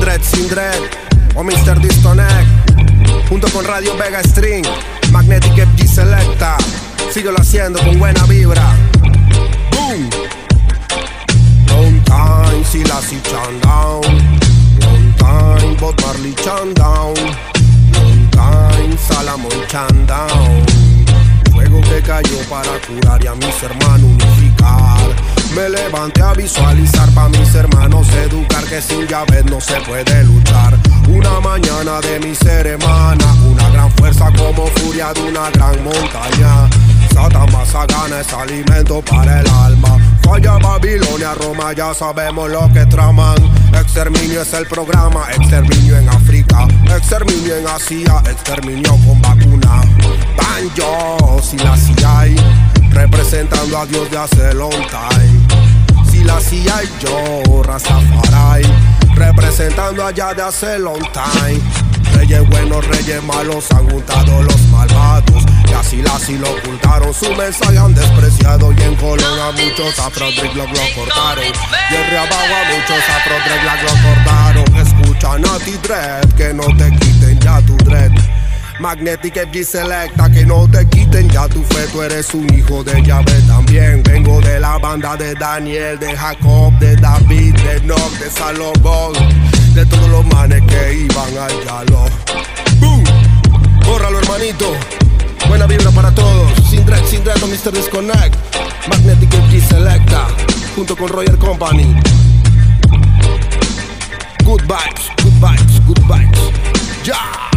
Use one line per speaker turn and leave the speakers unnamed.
Dread o Mr. Disconnect. Junto con Radio Vega String, Magnetic FG Selecta. Síguelo haciendo con buena vibra. Boom. Long time, Selassie Chan down. Long time, Bob Marley. Long time, Salamon Chan down. Fuego que cayó para curar y a mis hermanos unificar. Me levanté a visualizar pa' mis hermanos educar que sin llaves no se puede luchar. Una mañana de mi ser hermana, una gran fuerza como furia de una gran montaña. Satan más gana es alimento para el alma. Falla Babilonia, Roma, ya sabemos lo que traman. Exterminio es el programa, exterminio en África, exterminio en Asia, exterminio con vacuna. Banjo, si la hay representando a Dios de hace long. La CIA y yo, representando allá de hace long time. Reyes buenos, reyes malos, han juntado los malvados. Y así la si lo ocultaron, su mensaje han despreciado. Y en Colón a muchos afrodrick lo, cortaron. Y en Riabago a muchos afrodrick lo cortaron. Escucha Nati Dread, que no te quiten ya tu dread. Magnetic FG Selecta, que no te quiten ya tu fe, tú eres un hijo de llave también. Vengo de la banda de Daniel, de Jacob, de David, de Nock, de Salomón, de todos los manes que iban al yalo. ¡Boom! Bórralo, hermanito. Buena vibra para todos. Sin dread, sin dread, Mr. Disconnect. Magnetic FG Selecta, junto con Roger Company. Good vibes, good vibes, good vibes. Ya.